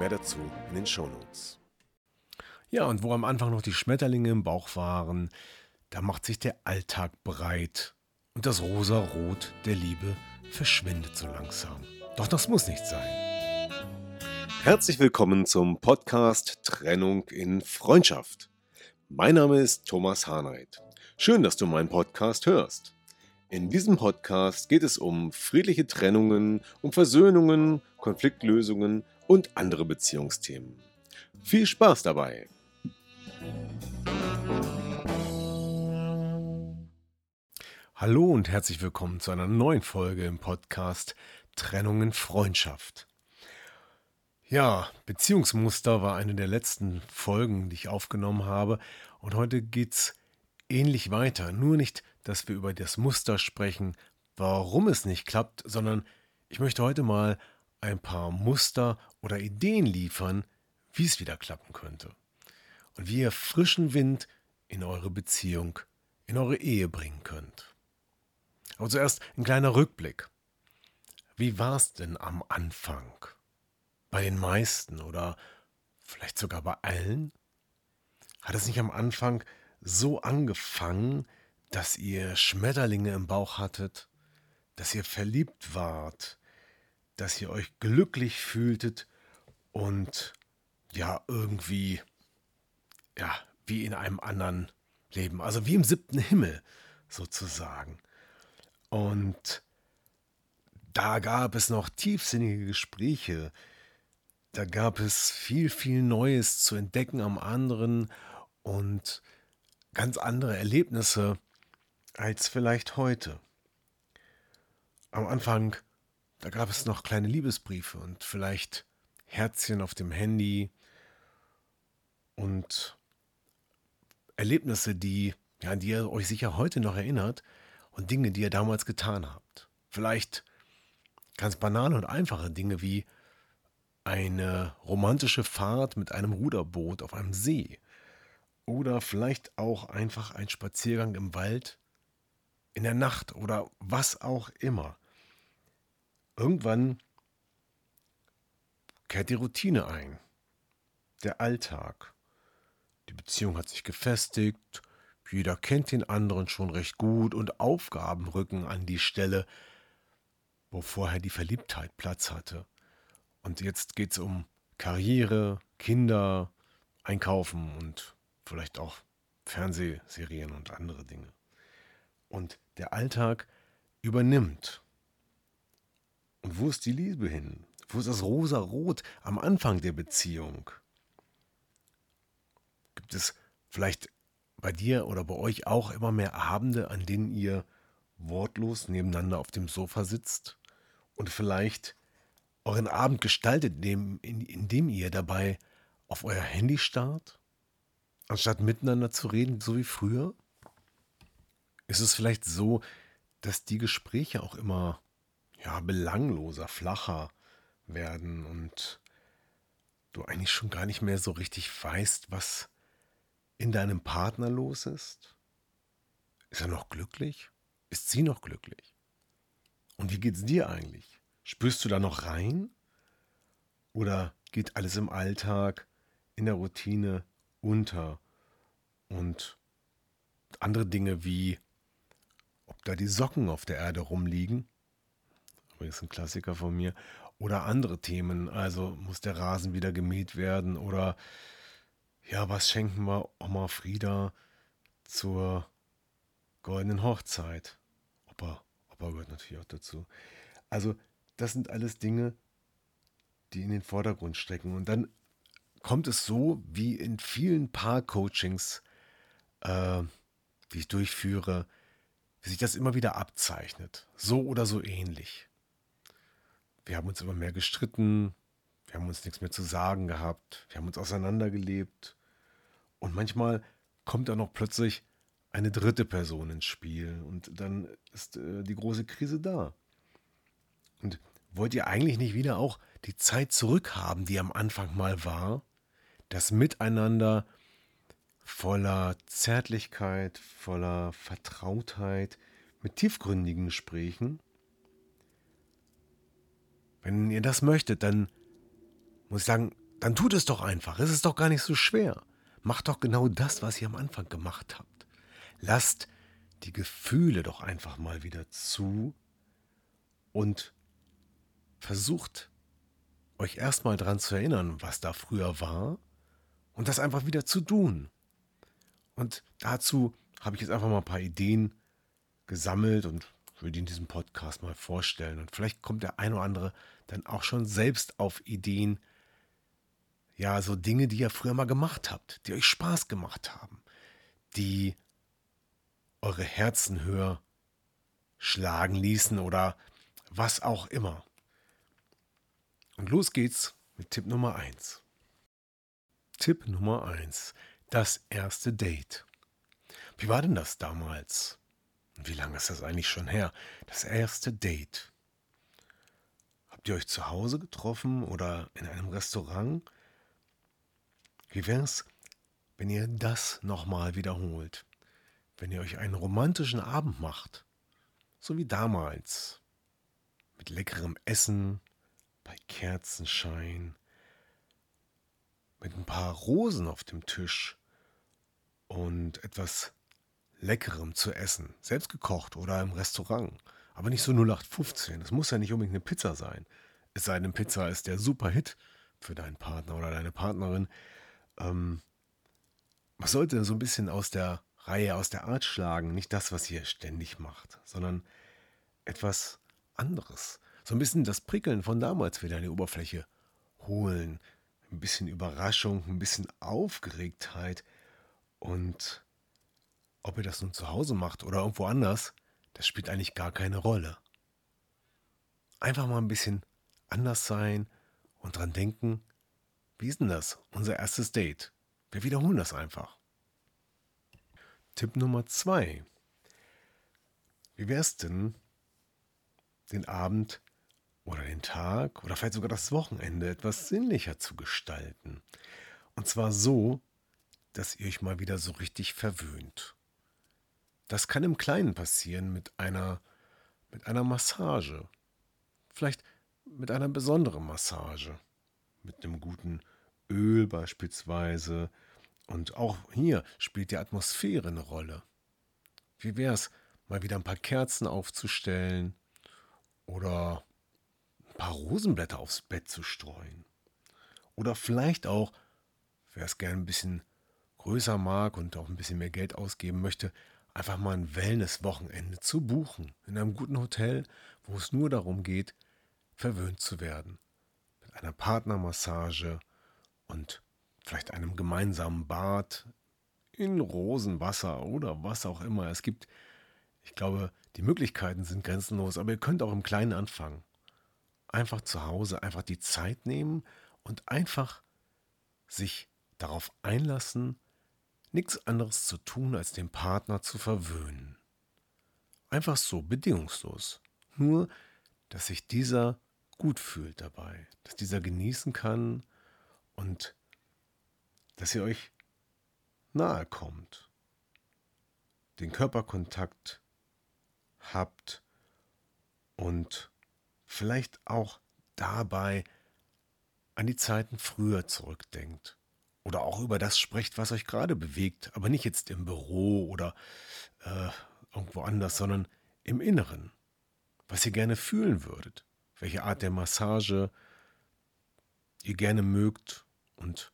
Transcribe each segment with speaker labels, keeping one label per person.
Speaker 1: Mehr dazu in den Shownotes. Ja, und wo am Anfang noch die Schmetterlinge im Bauch waren, da macht sich der Alltag breit und das rosa Rot der Liebe verschwindet so langsam. Doch das muss nicht sein. Herzlich willkommen zum Podcast Trennung in Freundschaft. Mein Name ist Thomas Harnight. Schön, dass du meinen Podcast hörst. In diesem Podcast geht es um friedliche Trennungen, um Versöhnungen, Konfliktlösungen und andere Beziehungsthemen. Viel Spaß dabei! Hallo und herzlich willkommen zu einer neuen Folge im Podcast Trennungen Freundschaft. Ja, Beziehungsmuster war eine der letzten Folgen, die ich aufgenommen habe und heute geht's ähnlich weiter, nur nicht, dass wir über das Muster sprechen, warum es nicht klappt, sondern ich möchte heute mal ein paar Muster oder Ideen liefern, wie es wieder klappen könnte und wie ihr frischen Wind in eure Beziehung, in eure Ehe bringen könnt. Aber zuerst ein kleiner Rückblick. Wie war es denn am Anfang? Bei den meisten oder vielleicht sogar bei allen? Hat es nicht am Anfang so angefangen, dass ihr Schmetterlinge im Bauch hattet, dass ihr verliebt wart, dass ihr euch glücklich fühltet und ja, irgendwie, ja, wie in einem anderen Leben, also wie im siebten Himmel sozusagen. Und da gab es noch tiefsinnige Gespräche. Da gab es viel, viel Neues zu entdecken am anderen und ganz andere Erlebnisse als vielleicht heute. Am Anfang, da gab es noch kleine Liebesbriefe und vielleicht Herzchen auf dem Handy und Erlebnisse, die, ja, an die ihr euch sicher heute noch erinnert, und Dinge, die ihr damals getan habt. Vielleicht ganz banale und einfache Dinge wie eine romantische Fahrt mit einem Ruderboot auf einem See oder vielleicht auch einfach ein Spaziergang im Wald in der Nacht oder was auch immer. Irgendwann kehrt die Routine ein, der Alltag. Die Beziehung hat sich gefestigt, jeder kennt den anderen schon recht gut und Aufgaben rücken an die Stelle, wo vorher die Verliebtheit Platz hatte. Und jetzt geht es um Karriere, Kinder, Einkaufen und vielleicht auch Fernsehserien und andere Dinge. Und der Alltag übernimmt. Und wo ist die Liebe hin? Wo ist das rosa Rot am Anfang der Beziehung? Gibt es vielleicht bei dir oder bei euch auch immer mehr Abende, an denen ihr wortlos nebeneinander auf dem Sofa sitzt und vielleicht euren Abend gestaltet, indem ihr dabei auf euer Handy starrt, anstatt miteinander zu reden, so wie früher? Ist es vielleicht so, dass die Gespräche auch immer ja, belangloser, flacher werden und du eigentlich schon gar nicht mehr so richtig weißt, was in deinem Partner los ist? Ist er noch glücklich? Ist sie noch glücklich? Und wie geht's dir eigentlich? Spürst du da noch rein? Oder geht alles im Alltag, in der Routine unter? Und andere Dinge wie, ob da die Socken auf der Erde rumliegen, übrigens ein Klassiker von mir, oder andere Themen, also muss der Rasen wieder gemäht werden oder ja, was schenken wir Oma Frieda zur goldenen Hochzeit? Opa, Opa gehört natürlich auch dazu. Also, das sind alles Dinge, die in den Vordergrund stecken. Und dann kommt es so, wie in vielen Paar-Coachings, äh, die ich durchführe, wie sich das immer wieder abzeichnet. So oder so ähnlich. Wir haben uns immer mehr gestritten, wir haben uns nichts mehr zu sagen gehabt, wir haben uns auseinandergelebt und manchmal kommt da noch plötzlich eine dritte Person ins Spiel und dann ist äh, die große Krise da. Und wollt ihr eigentlich nicht wieder auch die Zeit zurückhaben, die am Anfang mal war? Das Miteinander voller Zärtlichkeit, voller Vertrautheit, mit tiefgründigen Gesprächen? Wenn ihr das möchtet, dann muss ich sagen, dann tut es doch einfach. Es ist doch gar nicht so schwer. Macht doch genau das, was ihr am Anfang gemacht habt. Lasst die Gefühle doch einfach mal wieder zu und versucht euch erstmal daran zu erinnern, was da früher war und das einfach wieder zu tun. Und dazu habe ich jetzt einfach mal ein paar Ideen gesammelt und würde in diesem Podcast mal vorstellen. Und vielleicht kommt der ein oder andere dann auch schon selbst auf Ideen, ja, so Dinge, die ihr früher mal gemacht habt, die euch Spaß gemacht haben, die eure Herzen höher schlagen ließen oder was auch immer. Und los geht's mit Tipp Nummer 1. Tipp Nummer 1. Das erste Date. Wie war denn das damals? Wie lange ist das eigentlich schon her? Das erste Date. Habt ihr euch zu Hause getroffen oder in einem Restaurant? Wie wär's, wenn ihr das nochmal wiederholt? Wenn ihr euch einen romantischen Abend macht, so wie damals, mit leckerem Essen, bei Kerzenschein, mit ein paar Rosen auf dem Tisch und etwas Leckerem zu essen, selbst gekocht oder im Restaurant, aber nicht so 0815. Es muss ja nicht unbedingt eine Pizza sein. Es sei denn, Pizza ist der Super-Hit für deinen Partner oder deine Partnerin. Ähm, man sollte so ein bisschen aus der Reihe, aus der Art schlagen. Nicht das, was ihr ständig macht, sondern etwas anderes. So ein bisschen das Prickeln von damals wieder an die Oberfläche holen. Ein bisschen Überraschung, ein bisschen Aufgeregtheit. Und ob ihr das nun zu Hause macht oder irgendwo anders, das spielt eigentlich gar keine Rolle. Einfach mal ein bisschen anders sein und dran denken, wie ist denn das? Unser erstes Date. Wir wiederholen das einfach. Tipp Nummer zwei. Wie wäre es denn, den Abend oder den Tag oder vielleicht sogar das Wochenende etwas sinnlicher zu gestalten? Und zwar so, dass ihr euch mal wieder so richtig verwöhnt. Das kann im Kleinen passieren mit einer, mit einer Massage. Vielleicht mit einer besonderen Massage. Mit einem guten Öl beispielsweise. Und auch hier spielt die Atmosphäre eine Rolle. Wie wäre es, mal wieder ein paar Kerzen aufzustellen oder paar Rosenblätter aufs Bett zu streuen? Oder vielleicht auch, wer es gerne ein bisschen größer mag und auch ein bisschen mehr Geld ausgeben möchte, einfach mal ein Wellness-Wochenende zu buchen. In einem guten Hotel, wo es nur darum geht, verwöhnt zu werden. Mit einer Partnermassage und vielleicht einem gemeinsamen Bad in Rosenwasser oder was auch immer. Es gibt, ich glaube, die Möglichkeiten sind grenzenlos, aber ihr könnt auch im Kleinen anfangen. Einfach zu Hause, einfach die Zeit nehmen und einfach sich darauf einlassen, nichts anderes zu tun, als den Partner zu verwöhnen. Einfach so, bedingungslos. Nur, dass sich dieser gut fühlt dabei, dass dieser genießen kann und dass ihr euch nahe kommt, den Körperkontakt habt und vielleicht auch dabei an die Zeiten früher zurückdenkt oder auch über das sprecht, was euch gerade bewegt, aber nicht jetzt im Büro oder äh, irgendwo anders, sondern im Inneren, was ihr gerne fühlen würdet, welche Art der Massage ihr gerne mögt und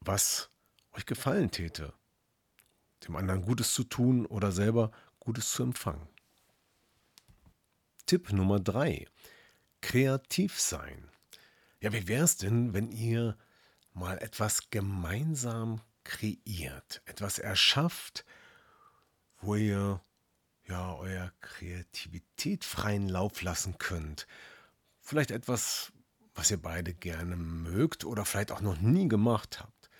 Speaker 1: was euch gefallen täte, dem anderen Gutes zu tun oder selber Gutes zu empfangen. Tipp Nummer drei: Kreativ sein. Ja, wie wäre es denn, wenn ihr mal etwas gemeinsam kreiert, etwas erschafft, wo ihr ja euer Kreativität freien Lauf lassen könnt. Vielleicht etwas, was ihr beide gerne mögt oder vielleicht auch noch nie gemacht habt.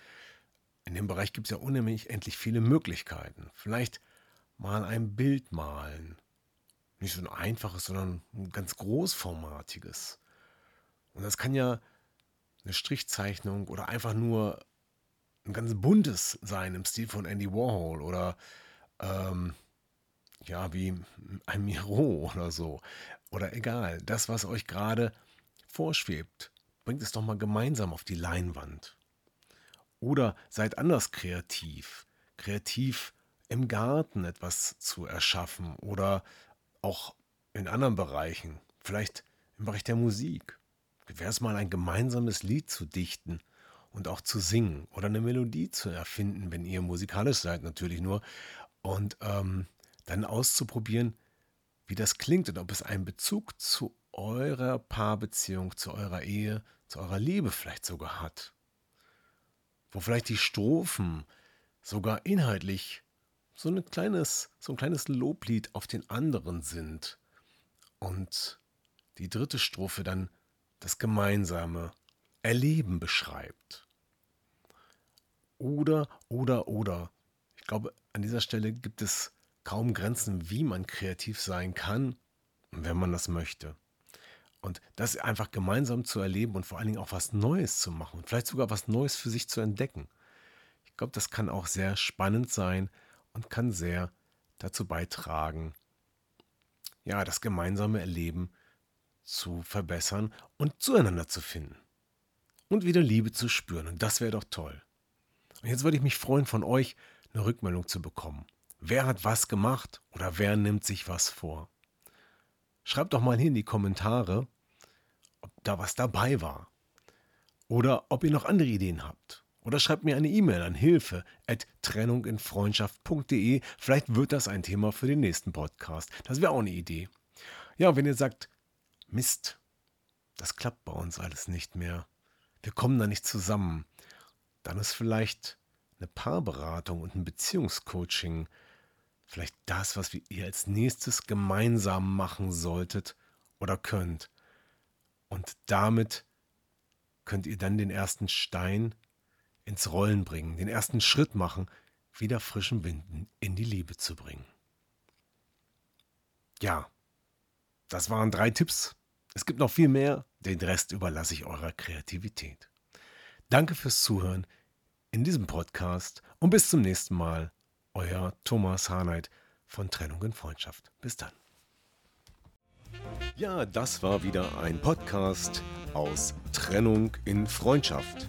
Speaker 1: In dem Bereich gibt es ja unheimlich endlich viele Möglichkeiten. Vielleicht mal ein Bild malen. Nicht so ein einfaches, sondern ein ganz großformatiges. Und das kann ja eine Strichzeichnung oder einfach nur ein ganz buntes sein im Stil von Andy Warhol oder ähm, ja, wie ein Miro oder so. Oder egal, das, was euch gerade vorschwebt, bringt es doch mal gemeinsam auf die Leinwand. Oder seid anders kreativ. Kreativ im Garten etwas zu erschaffen oder auch in anderen Bereichen. Vielleicht im Bereich der Musik. Wäre es mal ein gemeinsames Lied zu dichten und auch zu singen oder eine Melodie zu erfinden, wenn ihr musikalisch seid natürlich nur. Und ähm, dann auszuprobieren, wie das klingt und ob es einen Bezug zu eurer Paarbeziehung, zu eurer Ehe, zu eurer Liebe vielleicht sogar hat. Wo vielleicht die Strophen sogar inhaltlich so, ein kleines, so ein kleines Loblied auf den anderen sind. Und die dritte Strophe dann das gemeinsame Erleben beschreibt. Oder, oder, oder. Ich glaube, an dieser Stelle gibt es kaum Grenzen, wie man kreativ sein kann, wenn man das möchte. Und das einfach gemeinsam zu erleben und vor allen Dingen auch was Neues zu machen, vielleicht sogar was Neues für sich zu entdecken. Ich glaube, das kann auch sehr spannend sein und kann sehr dazu beitragen, ja, das gemeinsame Erleben zu verbessern und zueinander zu finden. Und wieder Liebe zu spüren. Und das wäre doch toll. Und jetzt würde ich mich freuen, von euch eine Rückmeldung zu bekommen. Wer hat was gemacht oder wer nimmt sich was vor? Schreibt doch mal hier in die Kommentare, ob da was dabei war. Oder ob ihr noch andere Ideen habt. Oder schreibt mir eine E-Mail an hilfe at trennunginfreundschaft.de. Vielleicht wird das ein Thema für den nächsten Podcast. Das wäre auch eine Idee. Ja, wenn ihr sagt, Mist, das klappt bei uns alles nicht mehr. Wir kommen da nicht zusammen. Dann ist vielleicht eine Paarberatung und ein Beziehungscoaching vielleicht das, was ihr als nächstes gemeinsam machen solltet oder könnt. Und damit könnt ihr dann den ersten Stein ins Rollen bringen, den ersten Schritt machen, wieder frischen Winden in die Liebe zu bringen. Ja, das waren drei Tipps. Es gibt noch viel mehr, den Rest überlasse ich eurer Kreativität. Danke fürs Zuhören in diesem Podcast und bis zum nächsten Mal. Euer Thomas Harnight von Trennung in Freundschaft. Bis dann. Ja, das war wieder ein Podcast aus Trennung in Freundschaft.